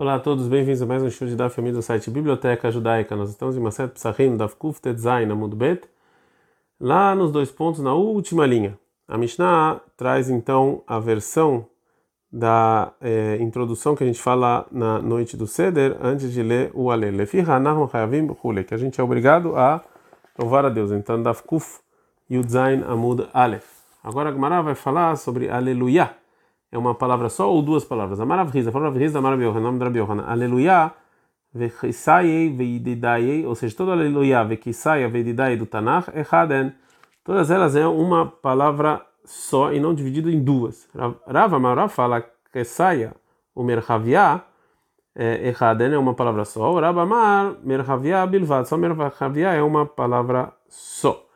Olá a todos, bem-vindos a mais um show de Daf do site Biblioteca Judaica. Nós estamos em Maset Psachim, Daf Kuf Tetzain, Amud Bet, lá nos dois pontos, na última linha. A Mishnah traz então a versão da eh, introdução que a gente fala na noite do Seder, antes de ler o Alel. Que a gente é obrigado a louvar a Deus. Então, Daf Kuf Yudzain Amud Aleph. Agora a Gemara vai falar sobre Aleluia é uma palavra só ou duas palavras? Amaravrisa, Amaravrisa, Amarav nome da Rabi Yohanan. Aleluia, Vechisayei, Veididayei, ou seja, todo Aleluia, Vechisaya, Veididayei do Tanakh, Echaden. Todas elas é uma palavra só e não dividido em duas. Rav Amarav fala Kesaya, o Merhavia, Echaden é uma palavra só. O Rav Amar, Merhavia, Bilvad, só Merhavia é uma palavra só.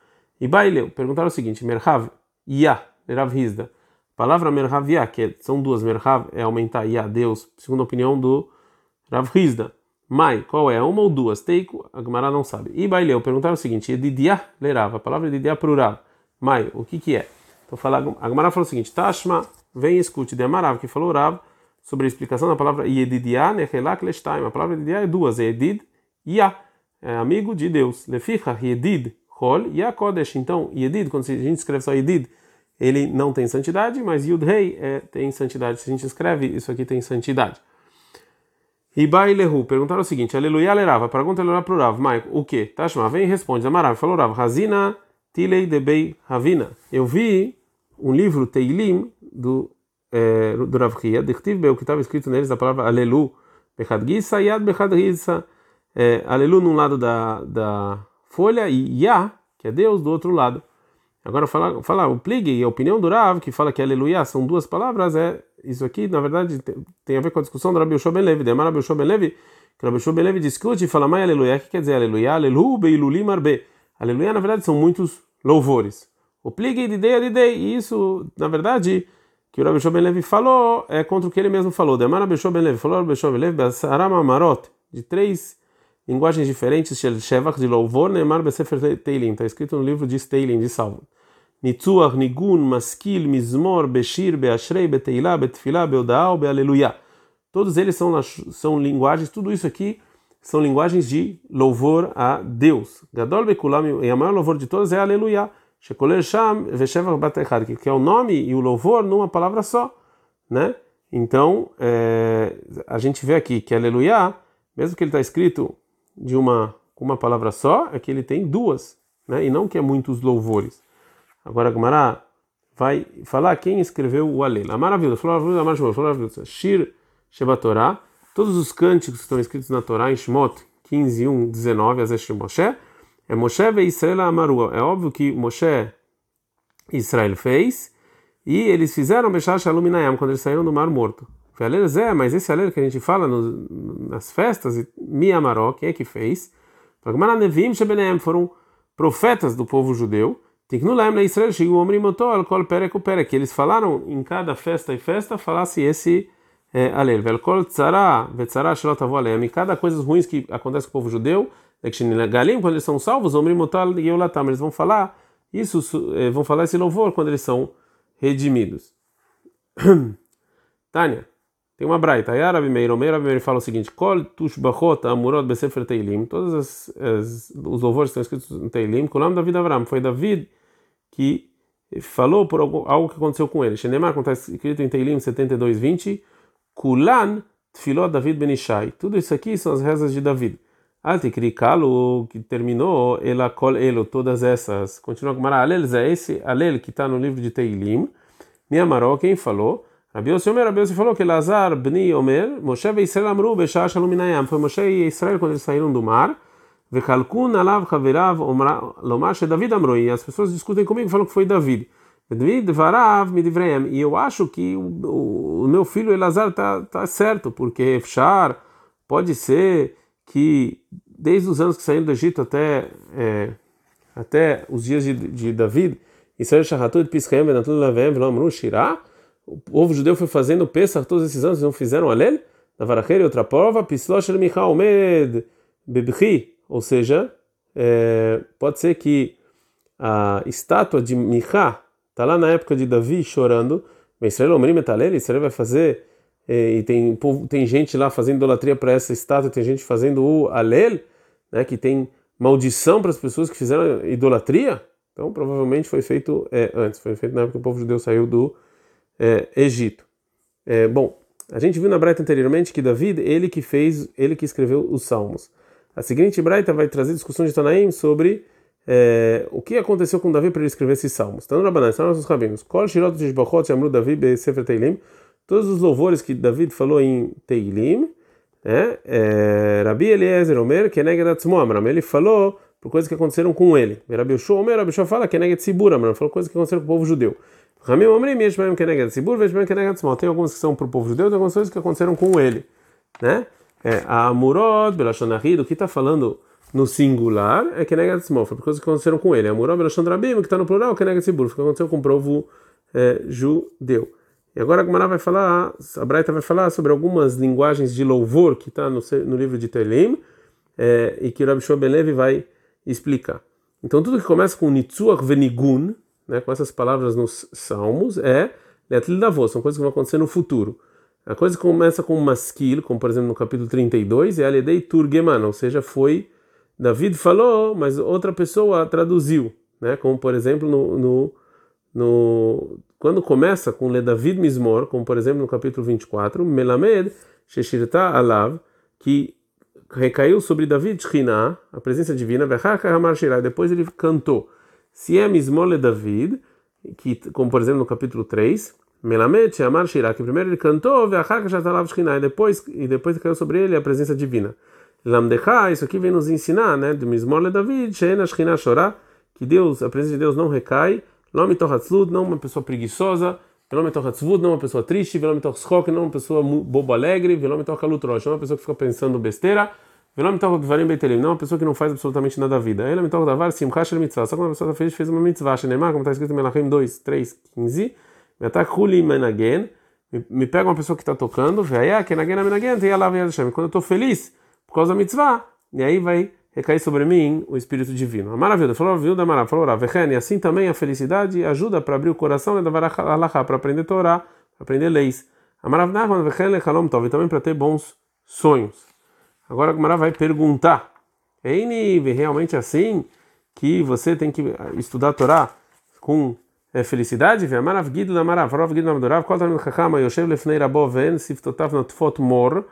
E Baileu, perguntaram o seguinte, Merhav, Ya, palavra merhavia, que são duas, merhav é aumentar e a Deus, segundo a opinião do Rav Hizda. Mai, qual é? Uma ou duas? Teiko, a Gemara não sabe. E Baileu, perguntaram o seguinte: Edidia lerava, a palavra o Rav. Mai, o que que é? Então fala, a Gemara falou o seguinte: Tashma, vem e escute de Amarav, que falou Rav, sobre a explicação da palavra Yedidia nechelak leshtaim. A palavra Edidia é duas, é Edid e a, é amigo de Deus. Leficha, Yedid, Hol, e a Kodesh. Então, Yedid, quando a gente escreve só Yedid, ele não tem santidade, mas Yud Rei é, tem santidade. Se a gente escreve, isso aqui tem santidade. Ibai Lehu, perguntaram o seguinte: Aleluia, Lerava, pergunta Aleluia para o Rav, Maico, o que? Tashma, vem e responde. Amarav, falou Rav, Razina Tilei Debei Ravina. Eu vi um livro, Teilim, do, é, do Rav Ria, o que estava escrito neles a palavra Alelu, Bechad Gissa, Yad Bechad Gissa, é, Alelu num lado da, da folha e Yah, que é Deus, do outro lado. Agora, falar, falar o plig e a opinião do Rav, que fala que aleluia são duas palavras, é isso aqui, na verdade, tem a ver com a discussão do Rabi Yoshua Ben Levi. Demar Rabi Yoshua Ben Levi, que Rabi Ben Levi discute e fala, mas aleluia, o que quer dizer aleluia? Alelu beilulim. Aleluia, na verdade, são muitos louvores. O plig de dei de dei, e isso, na verdade, que o Rabi Yoshua Ben Levi falou, é contra o que ele mesmo falou. Demar Rabi Yoshua Ben Levi, falou Rabi Yoshua Ben Levi, de três linguagens diferentes, Shevach de louvor, Neymar Besefer Teilim, está escrito no livro de Teilim, de Salmo. Nitzuach, Nigun, Maskil, Mizmor, Beshir, Beashrei, Beteilah, Betfilah, Beodaal, Bealeluia. Todos eles são, são linguagens, tudo isso aqui são linguagens de louvor a Deus. Gadol Bekulam, e a maior louvor de todas é Aleluia. Shekoler Sham, Veshevach Batechad, que é o nome e o louvor numa palavra só, né? Então, é, a gente vê aqui que Aleluia, mesmo que ele está escrito de uma, uma palavra só, é que ele tem duas, né? E não que é muitos louvores. Agora a Gemara vai falar quem escreveu o Alel. A maravilha, a maravilha, Shir Shebatorá, todos os cânticos que estão escritos na Torá, em Shemot 15, 1, 19, Azesh Moshe, é Moshe ve Israel Amaru. É óbvio que Moshe Israel fez, e eles fizeram Bechar Shalom quando eles saíram do Mar Morto. Alel Zé, mas esse Alel que a gente fala no, nas festas, Mi Amaró, quem é que fez? Foram profetas do povo judeu, que eles falaram em cada festa e festa, falasse esse é, alel. Velkol. Cada coisa ruins que acontece com o povo judeu, galim, quando eles são salvos, omrimotal yeulatam, eles vão falar isso, é, vão falar esse louvor quando eles são redimidos. Tânia, tem uma braita. Aí Arabi Meir, Meir fala o seguinte: Kol tushbachot amurot besefer teilim. Todos as, as, os louvores estão escritos no Teilim. Kulam David Avram. Foi David que falou por algo, algo que aconteceu com ele. Shenemar, como está escrito em Teilim 72, 20, Kulan tfilot David Benishai. Tudo isso aqui são as rezas de David. Altikri-Kalu, que terminou, ela kol elo, todas essas. Continua com Mara Alel, é esse Alel que está no livro de Teilim. Miamaró, quem falou? Rabi Yossi Omer, Rabi Yossi falou que Lazar bni Omer, Moshe e Israel amru b'shah shalom minayam. Foi Moshe e Israel quando eles saíram do mar. Vechalkun alav chaverav lomar David amrou. E as pessoas discutem comigo, falam que foi David. David varav midivreem. E eu acho que o, o meu filho Elazar está tá certo, porque Efshar pode ser que desde os anos que saíram do Egito até é, até os dias de, de David, Israel Shahatut Piscaem Benatun Lavem Velomru Shirah, o povo judeu foi fazendo Pesach todos esses anos, não fizeram Alel? Na Varacheira, outra prova, Pislosh El Michal Med Bebchi, ou seja, é, pode ser que a estátua de Michá está lá na época de Davi chorando, Israel Omrim Metalel, Israel vai fazer é, e tem, tem gente lá fazendo idolatria para essa estátua, tem gente fazendo o Alel, né, que tem maldição para as pessoas que fizeram idolatria. Então, provavelmente foi feito é, antes, foi feito na época que o povo judeu saiu do é, Egito. É, bom, a gente viu na Braita anteriormente que David, ele que fez, ele que escreveu os Salmos. A seguinte Braita vai trazer discussões de Tanaim sobre é, o que aconteceu com Davi para ele escrever esses salmos. Então, Rabanan, estão nossos rabinos. Kol shirot shamru Davi sefer Teilim. Todos os louvores que David falou em Teilim, né? É, Rabi Eliezer Omer, Keneged Atzmo Amram. Ele falou por coisas que aconteceram com ele. Rabi Yoshua Omer, Rabi Yoshua fala Keneged Tzibur Amram. Falou coisas que aconteceram com o povo judeu. Ramim Omrim, Yeshmaim Keneged Tzibur, Yeshmaim Keneged Atzmo. Tem algumas que são para o povo judeu, tem algumas coisas que aconteceram com ele, né? É, a Amurod, Belashonahid, o que está falando no singular é Keneged Small, foi por coisas que aconteceram com ele. Amurod, Belashondrabim, que está no plural, Keneged Tzibur, foi o que aconteceu com o povo é, judeu. E agora a Gemara vai falar, a Braita vai falar sobre algumas linguagens de louvor que está no, no, livro de Telim é, e que o Rabbi Shua vai explicar. Então tudo que começa com Nitzuach Venigun, né, com essas palavras nos Salmos, é Letlil Davos, são coisas que vão acontecer no futuro. A coisa começa com Maskil, como por exemplo no capítulo 32, é Aledei Turgeman, ou seja, foi David falou, mas outra pessoa traduziu, né, como por exemplo no, no, no quando começa com Le David Mismor, como por exemplo no capítulo 24, Melamed Sheshirta Alav, que recaiu sobre David Shina, a presença divina, depois ele cantou. Se é Mismor Le David, que, como por exemplo no capítulo 3, Melamed Sheamar Shirah, que primeiro ele cantou, e depois, e depois caiu sobre ele a presença divina. Lamdecha, isso aqui vem nos ensinar, né, de Mismor Le David, Sheena que Deus, a presença de Deus não recai, Lom não uma pessoa preguiçosa, Velom não uma pessoa triste, Velom não uma pessoa bobo alegre, Velom Kalutrosh, não uma pessoa que fica pensando besteira, Velom Gvarim Betelim, não uma pessoa que não faz absolutamente nada da vida. Ela Mitoch Davar Simchash Mitzvah, só quando a pessoa está feliz fez uma mitzvah, Shenemar, como está escrito em Melachim 2, 3, 15, Metak Huli Menagen, me pega uma pessoa que está tocando, Veia Kenagen Amenagen, Teia Lav Yad Quando eu estou feliz por causa da mitzvah, e aí vai recair sobre mim o Espírito Divino. A maravilha, falou, viu da maravilha, falou, e assim também a felicidade ajuda para abrir o coração né, para aprender Torá, para aprender leis. A maravilha, e também para ter bons sonhos. Agora a Gemara vai perguntar, é realmente assim que você tem que estudar a Torá com é, felicidade? Vê a maravilha da maravilha, a maravilha da maravilha, qual é o chachama, Yoshev lefnei rabo ven, siftotav natfot mor,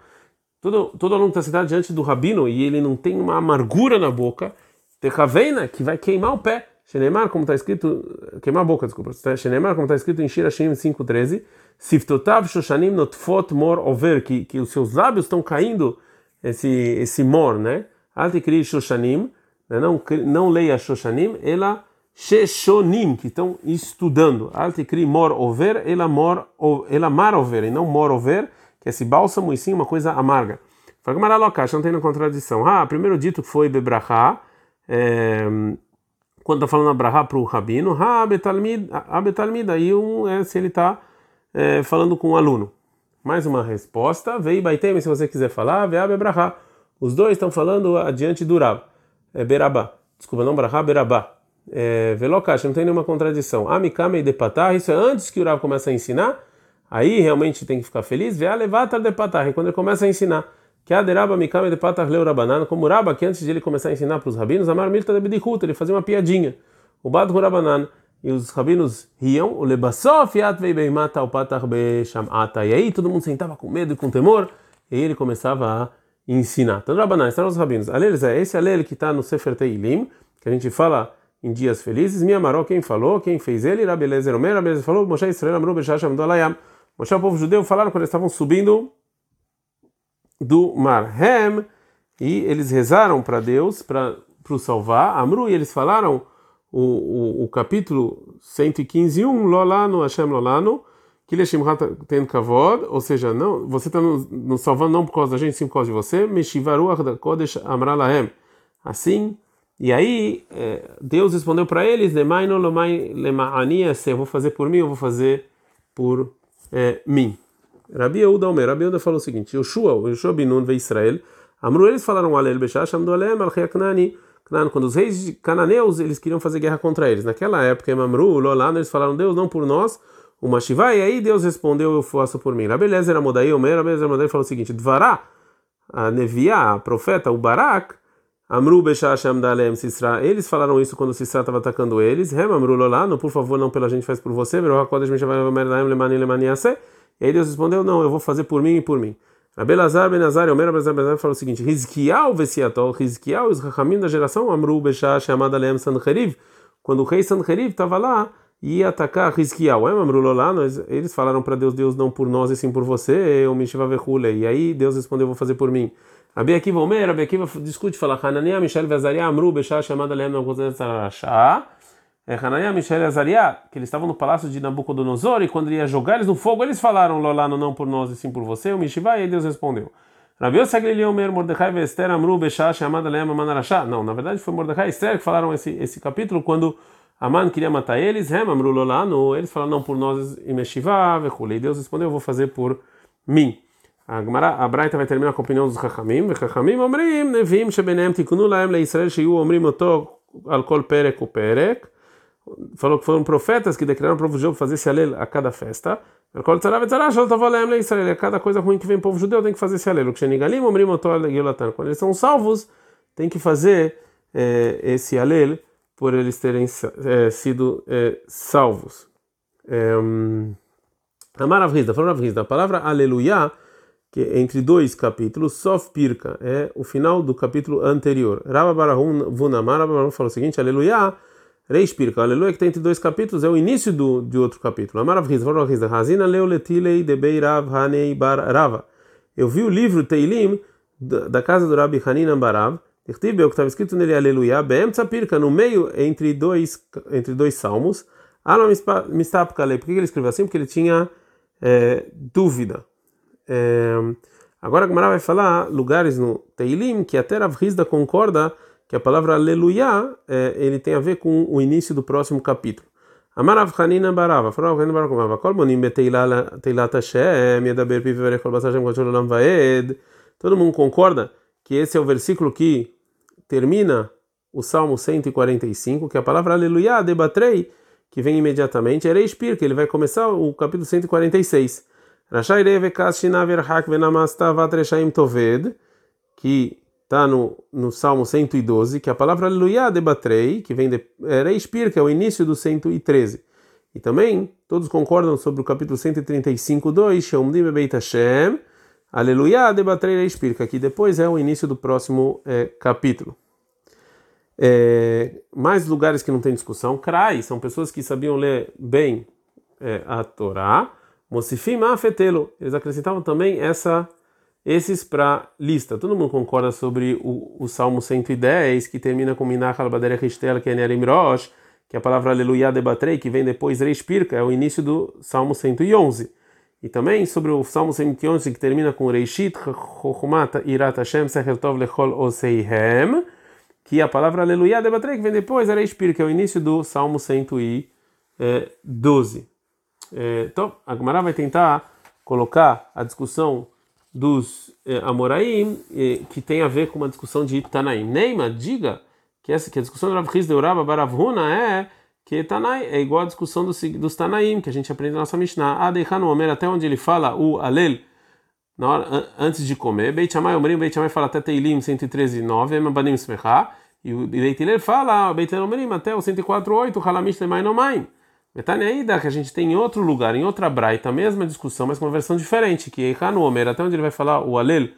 Todo, todo aluno está sentado diante do rabino e ele não tem uma amargura na boca, Techaveina, que vai queimar o pé. Shenemar, como está escrito, queimar a boca, desculpa. Shenemar, como está escrito em Shirashim 5.13, Siftotav Shoshanim Notfot Mor Over, que, que os seus lábios estão caindo esse, esse mor, né? Altikri Shoshanim, né? não, não leia Shoshanim, ela Sheshonim, que estão estudando. Altikri Mor Over, ela, mor, ela Mar Over, e não Mor Over, que esse bálsamo e sim uma coisa amarga. Fagmara lokash, não tem na contradição. Ah, primeiro dito foi bebrahá, é, quando está falando abrahá para o rabino, ah, betalmid, aí um, é, se ele está é, falando com o um aluno. Mais uma resposta, vei baitem, se você quiser falar, vei bebrahá. Os dois estão falando adiante do rab, é berabá. Desculpa, não brahá, berabá. É, velokash, não tem nenhuma contradição. Amikame de patah, isso é antes que o rab começa a ensinar, Aí realmente tem que ficar feliz. Vê a levata de patar, quando ele começa a ensinar. Que a deraba mikame de patar leu rabanan, como Raba, que antes de ele começar a ensinar para os rabinos, amar milta de bidihut, ele fazia uma piadinha. O bad rabanan, e os rabinos riam, o lebasof yat mata o patar bechamata. E aí todo mundo sentava com medo e com temor, e ele começava a ensinar. Então, Rabanan, estão os rabinos. Aleles é esse alele que está no Sefer Teilim, que a gente fala em dias felizes. Minha maró, quem falou, quem fez ele, Rabi Elezer Omer, Rabi Elezer falou, Moshe Israel Amru Beshasham Dolayam. Moshe, o povo judeu, falaram quando eles estavam subindo do mar Hem, e eles rezaram para Deus para o salvar. Amru, e eles falaram o, o, o capítulo 115, 1, Lolano, Hashem Lolano, que tem kavod, ou seja, não, você está nos, nos salvando não por causa da gente, sim por causa de você. Meshivaru Kodesh Amralahem. Assim, e aí é, Deus respondeu para eles: Lemaino Lemaani, eu vou fazer por mim, eu vou fazer por é, mim. Rabi Yehuda Omer, Rabi Yehuda falou o seguinte: Yoshua, Yoshua Binun ve Israel, Amru, eles falaram Alel Beshash, Amdu Alem, Alchea Knani, quando os reis cananeus eles queriam fazer guerra contra eles. Naquela época, em Amru, Lolano, eles falaram: Deus, não por nós, uma Shiva, e aí Deus respondeu, eu faço por mim. Rabelezer Amodai Omer, Rabelezer Amodai falou o seguinte, Dvará, a Neviá, a profeta, o Barak, Amru Beshashem Dalem Sisra, eles falaram isso quando Sisra estava atacando eles, Rem Amru Lolano, por favor, não pela gente, faz por você, e aí Deus respondeu, não, eu vou fazer por mim e por mim. Abelazar Benazar Omer Abelazar Benazar falou o seguinte: Rizkial Vesiatol, Rizkial, os Rahamim da geração Amru Beshah chamada Leem Sancheriv, quando o rei Sancheriv estava lá ia atacar Rizkial, é Amru Lolá, eles falaram para Deus: Deus não por nós e sim por você, o Mishiva Vehule. E aí Deus respondeu: Vou fazer por mim. Abi Akiva Omer, Abi Akiva discute, fala: Hananiah, Michel Vezaria, Amru Beshah chamada Leem Sancheriv é, Hananiah, Mishael e Azariah, que eles estavam no palácio de Nabucodonosor, e quando ele ia jogar eles no fogo, eles falaram, Lolano, não por nós e sim por você, o Mishivá, e Deus respondeu. Não, na verdade foi Mordecai e Esther que falaram esse, esse capítulo quando Aman queria matar eles, eles falaram, não por nós e Meshivá. E Deus respondeu, eu vou fazer por mim. A, Gemara, a Braita vai terminar com a opinião dos Chachamim. Chachamim, Omrim, Nevim, Shebenem, Tikunu, Laem, Leisrael, Shiu, Omrim, Oto, Alkol, Perek, Perek falou que foram profetas que declararam para o povo judeu fazer esse alel a cada festa. A cada coisa ruim que vem o povo judeu tem que fazer esse alel. Quando eles são salvos, tem que fazer é, esse alel por eles terem é, sido é, salvos. Amar Avrizda, falou Avrizda, a palavra aleluia, que é entre dois capítulos, Sof Pirka, é o final do capítulo anterior. Rabba Barahun Vunamar, Rabba Barahun falou o seguinte, aleluia Reis Pirka, aleluia, que tem entre dois capítulos, é o início do, de outro capítulo. Eu vi o livro Teilim da casa do Rabi Hanin Barav, que estava escrito nele Aleluia, Beem Pirka, no meio, entre dois, entre dois salmos. Por que ele escreveu assim? Porque ele tinha é, dúvida. É, agora a Gemara vai falar lugares no Teilim que até Rav Rizda concorda que a palavra aleluia é, ele tem a ver com o início do próximo capítulo. Amarav Hanina Barava, Farav Hanina Barava, Kol Monim Beteilat Hashem, Yedaber Piv Verech Kol Basashem Kol Sholam Vaed. Todo mundo concorda que esse é o versículo que termina o Salmo 145, que a palavra aleluia, debatrei, que vem imediatamente, era Espir, que ele vai começar o capítulo 146. Rashai Revekas Shinaver Hak Venamastavat Reshaim Toved, que está no, no Salmo 112, que a palavra aleluia debatrei, que vem de é, Reispir, que é o início do 113. E também todos concordam sobre o capítulo 135, 2, Sheumdim Beit Hashem, aleluia debatrei Reispir, que aqui depois é o início do próximo é, capítulo. É, mais lugares que não tem discussão, Krai, são pessoas que sabiam ler bem é, a Torá, Mosifim Afetelo, eles acrescentavam também essa esses para lista. Todo mundo concorda sobre o, o Salmo 110, que termina com Minach al-Badere Ristel, que é é a palavra Aleluia debatrei, que vem depois Reispirka, é o início do Salmo 111. E também sobre o Salmo 111, que termina com Reishit, Chochmat Irat Hashem, Secher Tov Lechol Oseihem, que é a palavra Aleluia debatrei, que vem depois Reispirka, que é o início do Salmo 112. É, então, a Gemara vai tentar colocar a discussão dos eh, Amoraim, eh, que tem a ver com uma discussão de Tanaim. Neima, diga que essa que a discussão do Rav Chiz de Uraba Baravuna é que Tanai é igual à discussão dos, dos Tanaim, que a gente aprende na nossa Mishnah. Adeihanu Omer, até onde ele fala o Alel, na hora, antes de comer. Beit Shammai Omrim, Beit Shammai fala até Teilim 113, 9, Emabanim Smecha. E o Beit Hillel fala, Beit Omrim, até o 104, 8, Halamish Lemai Nomaim. Metaneida, que a gente tem em outro lugar, em outra braita, a mesma discussão, mas com uma versão diferente, que é no Homer, até onde ele vai falar o Alel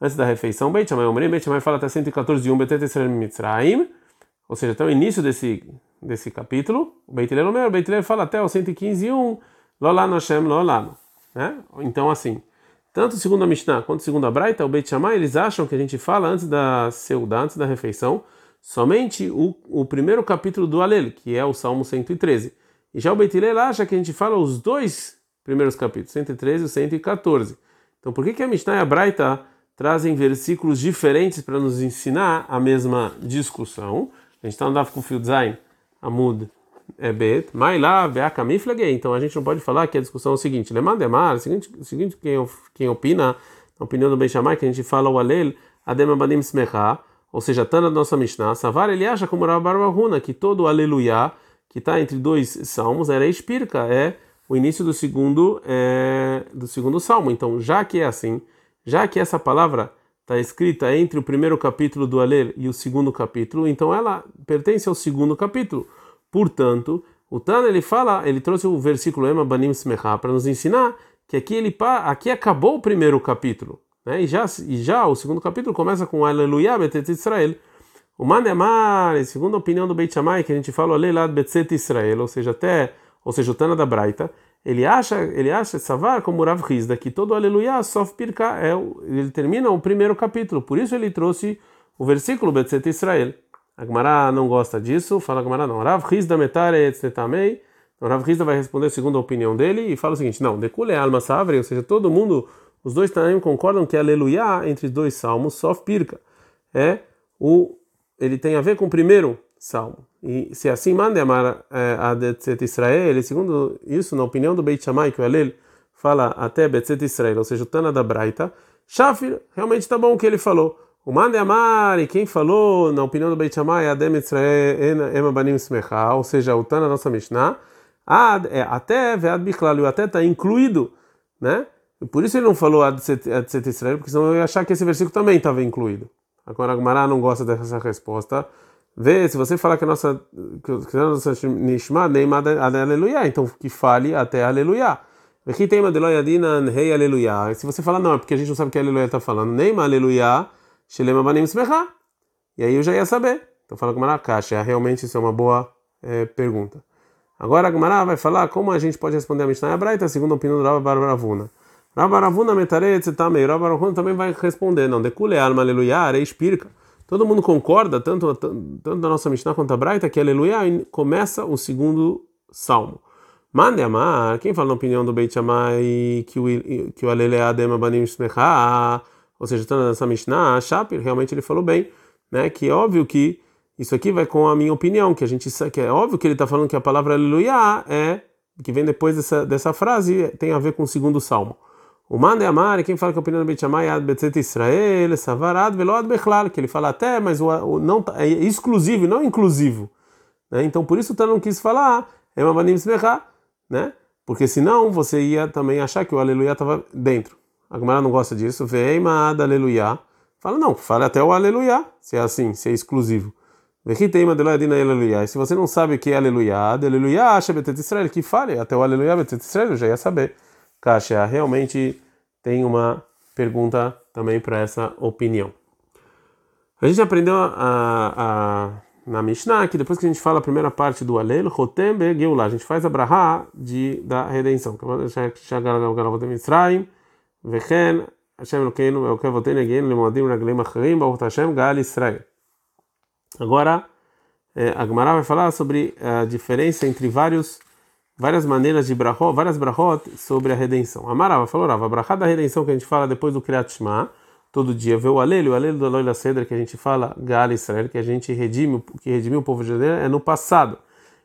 antes da refeição, Beit Shammai Omerim, Beit Shammai fala até 114 de 1, Betet Mitzraim, ou seja, até o início desse, desse capítulo, o Beit Hillel Omer, Beit Hillel fala até o 115 e 1, Lolano Hashem Lolano, né? Então, assim, tanto segundo a Mishnah quanto segundo a Braita, o Beit Shammai, eles acham que a gente fala antes da Seudá, antes da refeição, somente o, o primeiro capítulo do Alel, que é o Salmo 113. E já o Beitilel acha que a gente fala os dois primeiros capítulos, 113 e 114. Então por que, que a Mishnah e a Braita trazem versículos diferentes para nos ensinar a mesma discussão? A gente está no Daf Kufil Zain, Amud Ebet, mas lá, Beakamiflagei. Então a gente não pode falar que a discussão é o seguinte: Lemandemar, o seguinte, o seguinte quem, quem opina, a opinião do Beishamai, que a gente fala o Alel, Adem Abadim ou seja, Tana da nossa Mishnah, Savar ele acha como Rabarbahuna, que todo Aleluia que está entre dois salmos, era espírca, é o início do segundo é, do segundo salmo. Então, já que é assim, já que essa palavra está escrita entre o primeiro capítulo do Alel e o segundo capítulo, então ela pertence ao segundo capítulo. Portanto, o Tana ele fala, ele trouxe o versículo Ema Banim Smecha para nos ensinar que aqui ele aqui acabou o primeiro capítulo, né? E já e já o segundo capítulo começa com Aleluia Betet Israel. O Mandemar, segundo a opinião do Beit Shammai, que a gente fala lá Betzet Israel, ou seja, até, ou seja, o Tana da Braita, ele acha, ele acha Savar como Rav Hizda, que todo Aleluia Sof Pirka é ele termina o primeiro capítulo. Por isso ele trouxe o versículo Betzet Israel. A Gemara não gosta disso, fala a Gemara não. Rav Hizda Metaretz Netamei. Então Rav Hizda vai responder segundo a opinião dele e fala o seguinte: não, Decule é alma savre, ou seja, todo mundo, os dois também concordam que Aleluia entre dois salmos, Sof Pirka, é o ele tem a ver com o primeiro salmo. E se assim manda amar é, a Betzet Israel, segundo isso, na opinião do Beit Shammai, que o Alel fala até Betzet Israel, ou seja, o Tana da Braita, Shafir, realmente está bom o que ele falou. O mande amar, e quem falou, na opinião do Beit Shammai, Adem Israel, Ema Banim Smecha, ou seja, o Tana nossa Mishnah, Ad, é, até Vead Bichlal, o até está incluído, né? Por isso ele não falou Ad Israel, porque senão eu ia achar que esse versículo também estava incluído. Agora a Gemara não gosta dessa resposta. Vê, se você falar que a nossa, que a nossa Nishma Neymar Aleluia, então que fale até Aleluia. Aqui tem uma Deloyadina Rei Aleluia. Se você falar, não, é porque a gente não sabe o que Aleluia está falando. Neymar Aleluia, Shelema Banim Smecha. E aí eu já ia saber. Então fala com Maracaixa. Realmente isso é uma boa é, pergunta. Agora a vai falar como a gente pode responder a Mishnah Hebraita, segundo a opinião do Rabba Baravuna. Rabaravuna metaretz também. Rabaravuna também vai responder, não. Decule alma aleluia, areis pirca. Todo mundo concorda, tanto, tanto da nossa Mishnah quanto a Braita, que aleluia começa o segundo salmo. Mande amar, quem fala na opinião do Beit Shammai que o, que o aleluia dema banim shmecha, ou seja, tanto nessa Mishnah, Shapir, realmente ele falou bem, né? Que é óbvio que isso aqui vai com a minha opinião, que a gente que é óbvio que ele está falando que a palavra aleluia é que vem depois dessa, dessa frase tem a ver com o segundo salmo. O Mande Amar, quem fala que a opinião do Beit Shammai é Betzet Israel, Savarad, Velod Bechlal, que ele fala até, mas o, o não é exclusivo, não inclusivo. Né? Então por isso o Tano quis falar, é uma Manim Smecha, né? Porque senão você ia também achar que o Aleluia estava dentro. A Gemara não gosta disso. Veimad Aleluia. Fala, não, fala até o Aleluia, se é assim, se é exclusivo. E se você não sabe o que é Aleluia, Aleluia, acha Betet Israel, que fale até o Aleluia Betet Israel, eu já ia saber. Kásia, realmente tem uma pergunta também para essa opinião. A gente aprendeu a, a, na Mishnah que depois que a gente fala a primeira parte do Alel, Rotem Geulah, a gente faz a Brahá de, da redenção. Vechen, Hashem Elokeinu, Elkevoten Egin, Lemoadim Raglim Acharim, Baruch Hashem, Gal Israel. Agora, eh, a Gemara vai falar sobre a diferença entre vários várias maneiras de brachot, várias brachot sobre a redenção. Amarava falou, Rava, a brachá da redenção que a gente fala depois do Kriyat Shema, todo dia, vê o alelo, o alelo do Aloy Cedra que a gente fala, Gal Israel, que a gente redime, que redimiu o povo de Israel, é no passado.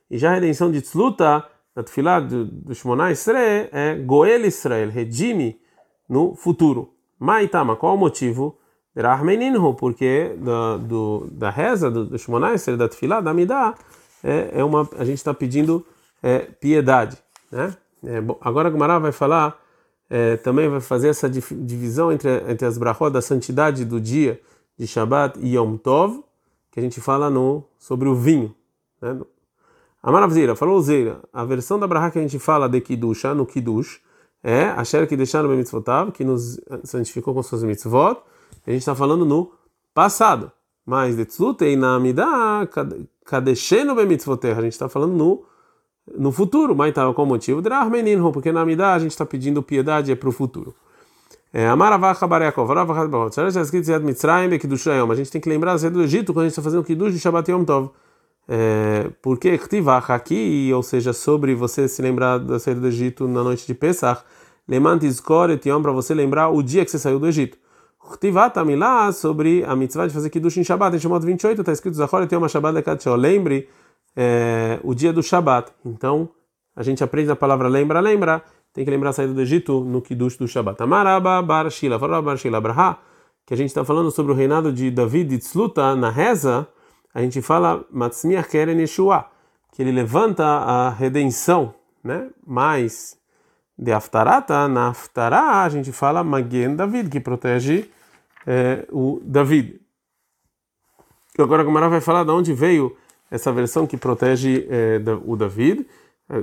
E já a redenção de Tzluta, da Tfilah do, do Shmoná Israel, é Goel Israel, redime no futuro. Maitama, qual o motivo? Rahmeninhu, porque da, do, da reza do, do Shmoná Israel, da Tfilah, da Midah, é, é uma, a gente está pedindo é, piedade. Né? É, bom, agora a Gumara vai falar, é, também vai fazer essa divisão entre, entre as brachot da santidade do dia de Shabbat e Yom Tov, que a gente fala no, sobre o vinho. Né? Amaravzira, falou Zeira, a versão da brachá que a gente fala de Kidusha, no Kiddush, é Asher que deixaram o mitzvotav, que nos santificou com suas mitzvot, a gente está falando no passado. Mas de Tzlutei na Amidah, Kadeshenu bemitzvoter, a gente está falando no no futuro, mas estava qual motivo? menino, porque na Amidá a gente está pedindo piedade é para o futuro. É, Mitzrayim e? A gente tem que lembrar do Egito quando a gente está fazendo Kiddush de Shabbat Yom Tov. É, porque Ktivach aqui, ou seja, sobre você se lembrar da saída do Egito na noite de Pesach, Lemant Izkor et para você lembrar o dia que você saiu do Egito. Ktivah Tamilá, sobre a mitzvah de fazer Kiddush em Shabbat, em Shemot 28, está escrito Zachor et Shabbat Lekat Lembre é, o dia do Shabat. Então, a gente aprende a palavra lembra, lembra, tem que lembrar a saída do Egito no Kiddush do Shabat. Amaraba bar Shila, Braha, que a gente está falando sobre o reinado de David Tzluta na reza, a gente fala Matzmiach Keren Yeshua, que ele levanta a redenção, né? Mas de Aftarata, na Aftará a gente fala Magen David, que protege é, o David. Agora a Gamara vai falar de onde veio essa versão que protege é, o David.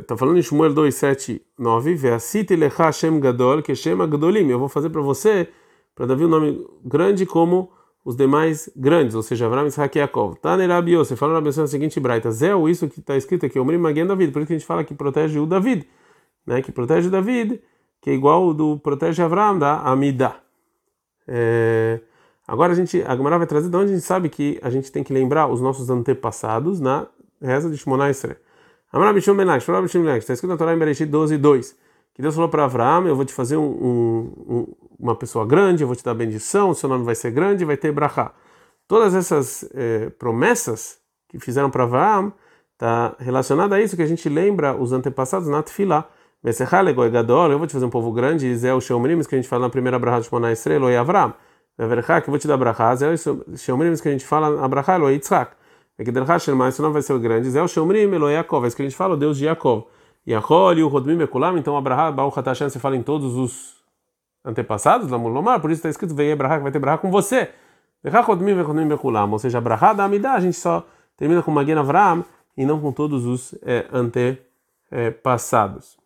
Está falando em Shmuel 279, Ve'asiti lecha Shem Gadol, que. Eu vou fazer para você, para Davi, um nome grande como os demais grandes, ou seja, Avram, Isaac e Yaakov. Tane Rabi Yosef, fala na versão seguinte, Braita, Zéu, isso que está escrito aqui, Omrim Magen David, por isso que a gente fala que protege o David, né, que protege o David, que é igual do protege Avram, da Amida. É... Agora a gente, a Gemara vai trazer de onde a gente sabe que a gente tem que lembrar os nossos antepassados na reza de Shmona Esrei. Amar Bishum Benak, Shmona Bishum Benak, está escrito na Torá em Bereshit 12, 2, que Deus falou para Avram, eu vou te fazer um, um, um uma pessoa grande, eu vou te dar bendição, o seu nome vai ser grande, vai ter brachá. Todas essas eh, promessas que fizeram para Avraham está relacionada a isso que a gente lembra os antepassados na Tfilá. Eu vou te fazer um povo grande, Zé o que a gente fala na primeira brachá de Shmona Estrela, e Avram. Veverchá, que eu vou te dar brachá, Zé o Sheomrims, que a gente fala na brachá, Eloi Yitzhak. Vegedelchá Shelma, seu nome vai ser grande, Zé o Sheomrim, Eloi Yaakov, é isso que a gente fala, o Deus de Yaakov. Yachol e o Rodmim Ekulam, então Abraham, Baruch Hatashem, você fala em todos os antepassados, Lamulomar, por isso está escrito, veio Abraham, que vai ter Abraham com você. Ou seja, Abraham da Amidá, a gente só termina com Magen Avram e não com todos os é, antepassados.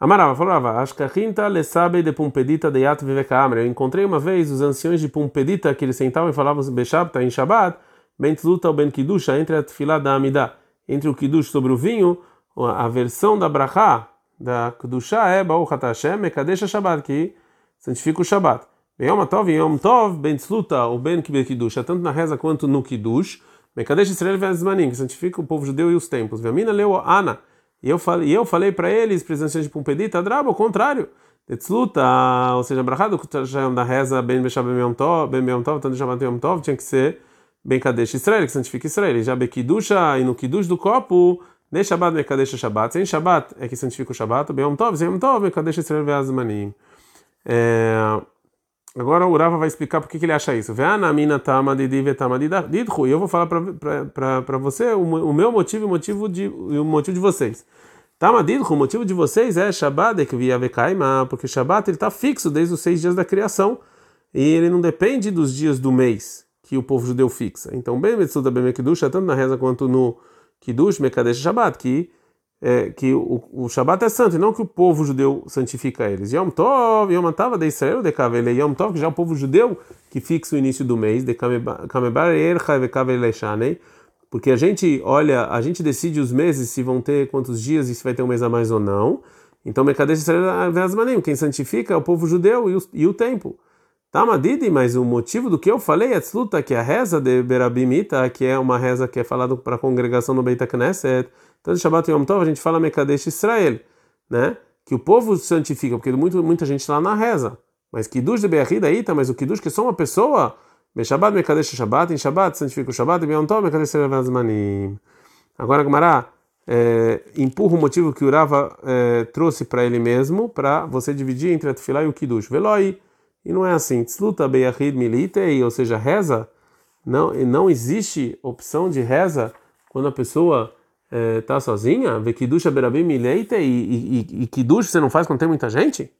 Amarava, falava, Ashkachinta lesabe de Pumpedita de Yat Vivekaamre. Eu encontrei uma vez os anciões de Pumpedita que eles sentavam e falavam Beshabta em Shabbat, Ben Tluta ou Ben Kidusha, entre a Tfilá da Amidá, entre o Kidush sobre o vinho, a versão da Brachá, da Kedusha é Baruch Hashem Mekadesh Shabbat, que santifica o Shabbat. Yom Tov, Yom Tov, Ben Tzluta, ou Ben Kidusha, tanto na reza quanto no Kiddush, Mekadesh Israel Vezmanim, que santifica o povo judeu e os tempos. Vemina leu Ana, e eu falei, eu falei para eles, presença de Pumpedita, Draba, ao contrário. Tzluta, ou seja, Brachado, da reza Ben Beshav Ben Yom Tov, Ben Yom Tov, tanto Shabbat Yom Tov, tinha que ser Ben Kadesh Israel, que santifica Israel. Já Bekidusha, e no Kiddush do copo, de Shabbat Mekadesh Shabbat. Sem Shabbat é que santifica o Shabbat. Bem Yom Tov, Sem Yom Tov, Mekadesh Israel Ve'azmanim. Agora o Rava vai explicar por que, que ele acha isso. Ve'anamina tama vetama didhu. E eu vou falar para você o, o, meu motivo e o motivo de, o motivo de vocês. Tama didhu, o motivo de vocês é Shabbat ekviyavekaima, porque Shabbat ele está fixo desde os seis dias da criação e ele não depende dos dias do mês que o povo judeu fixa. Então, bem tanto na reza quanto no Kiddush Mekadesh Shabbat, que, é, que o, o Shabbat é santo, e não que o povo judeu santifica eles. Yom Tov, Yom Tava de Israel, de Kavele, Yom Tov, que já é o povo judeu que fixa o início do mês, de Kamebar Ercha ve Kavele Shanei, porque a gente olha, a gente decide os meses se vão ter quantos dias e se vai ter um mês a mais ou não. Então, Mekadesh Israel é quem santifica é o povo judeu e o, e o tempo. Tamadidi, mas o motivo do que eu falei é Tzluta, que é a reza de Berabimita, que é uma reza que é falada para a congregação no Beit Knesset. Então, de Shabbat Yom Tov, a gente fala Mekadesh Israel, né? Que o povo santifica, porque muito, muita gente lá na reza. Mas Kiddush de Be'achida Ita, mas o Kiddush que é só uma pessoa, Shabbat Mekadesh Shabbat, em Shabbat santifica o Shabbat, Yom Tov Mekadesh Israel Vazmanim. Agora, Gamará, é, empurra o motivo que o é, trouxe para ele mesmo, para você dividir entre a Tefilá e o Kiddush. Veloi. E não é assim. Tzluta beyachid militei, ou seja, reza, não, não existe opção de reza quando a pessoa está é, sozinha. Vê kidusha berabim militei e, kiddush você não faz quando tem muita gente?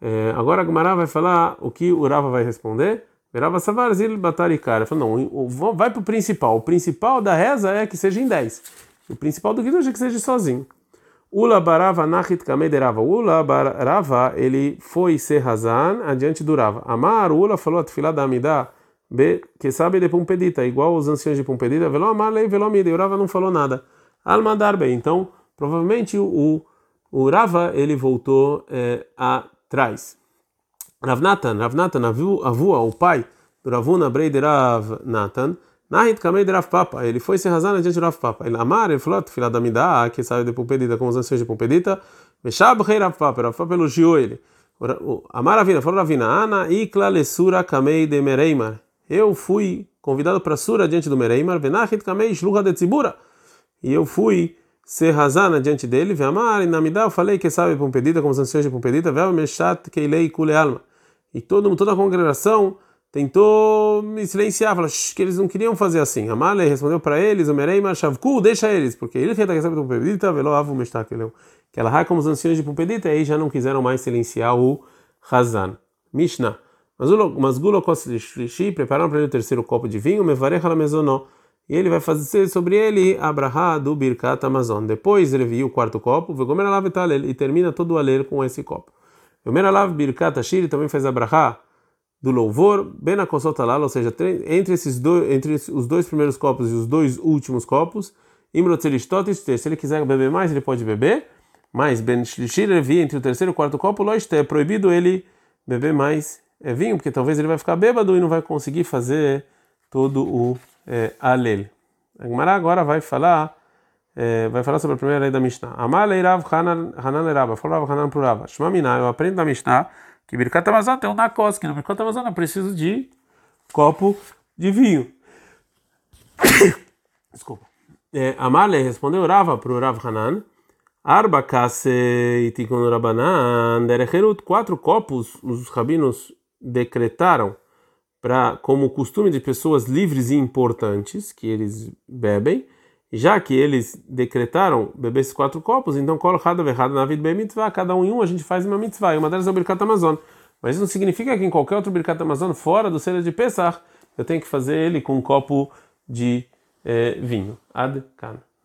É, agora a Gumara vai falar o que o Rava vai responder. Rava Savarzil Batarikara. Não, vai para o principal. O principal da reza é que seja em 10. O principal do Kiddush é que seja sozinho. Ula barava nachit kamederava. Ula barava, ele foi ser razan adiante do Rava. Amar, Ula falou a tefilá da Amidá, que sabe de Pumpedita, igual os anciãos de Pumpedita, velo amar lei, velo amida. E o Rava não falou nada. Almadar bem. Então, provavelmente o, o Rava, ele voltou é, atrás. Ravnatan, Ravnatan, avua, o pai do Ravuna Breiderav Natan, Nahit Kamei de Rav Papa, ele foi se razar diante de Rav Papa. Ele amar, ele falou, filha da Midah, que sabe de Pumpedita, com os anciões de Pumpedita, Meshab Rei Rav Papa, Rav Papa elogiou ele. Amar Avina, falou Ravina, Ana Ikla Lesura Kamei de Mereimar. Eu fui convidado para Sura diante do Mereimar, Venachit Kamei Shluha de Tzibura. E eu fui ser razana diante dele, Veamar, e na Midah eu falei que sabe Pumpedita, com os anciões de Pumpedita, Veam Meshat Keilei Kule Alma. E todo, toda a congregação tentou me silenciar, falou que eles não queriam fazer assim. Amale respondeu para eles, o Mereima Shavku, deixa eles, porque ele fez a questão do Pebita, velo avu que ela como os anciões de Pumpedita, aí já não quiseram mais silenciar o Hazan. Mishnah. Mas Gulo Koslishi prepararam para ele o terceiro copo de vinho, Mevarecha Lamezonó. E ele vai fazer sobre ele a brahá do Birkat Amazon. Depois ele viu o quarto copo, Vegomer Alav e termina todo o aler com esse copo. Vegomer Alav Birkat Ashiri também faz a brahá do louvor, Ben Akosotalal, ou seja, entre, esses dois, entre os dois primeiros copos e os dois últimos copos, se ele quiser beber mais, ele pode beber, mas Ben Shlishir entre o terceiro e o quarto copo, Loiste, é proibido ele beber mais é, vinho, porque talvez ele vai ficar bêbado e não vai conseguir fazer todo o é, alel. A Gemara agora vai falar é, vai falar sobre a primeira lei da Mishnah. Amalei Rav Hanan Rava, falou Hanan pro Rava. Shma Miná, eu aprendo da Mishnah que Birkat Amazon tem um nakos, que no Birkat Amazon eu preciso de copo de vinho. Desculpa. É, Amalei respondeu Rava pro Rav Hanan. Arba kase itikon rabanan derecherut. Quatro copos os rabinos decretaram para como costume de pessoas livres e importantes que eles bebem, já que eles decretaram beber esses quatro copos, então colocado errado na vida bem cada um em um a gente faz uma mitzvah, e uma delas é o Birkat Amazon. Mas isso não significa que em qualquer outro Birkat Amazon fora do Seder de Pesach, eu tenho que fazer ele com um copo de eh, vinho. Ad -kan.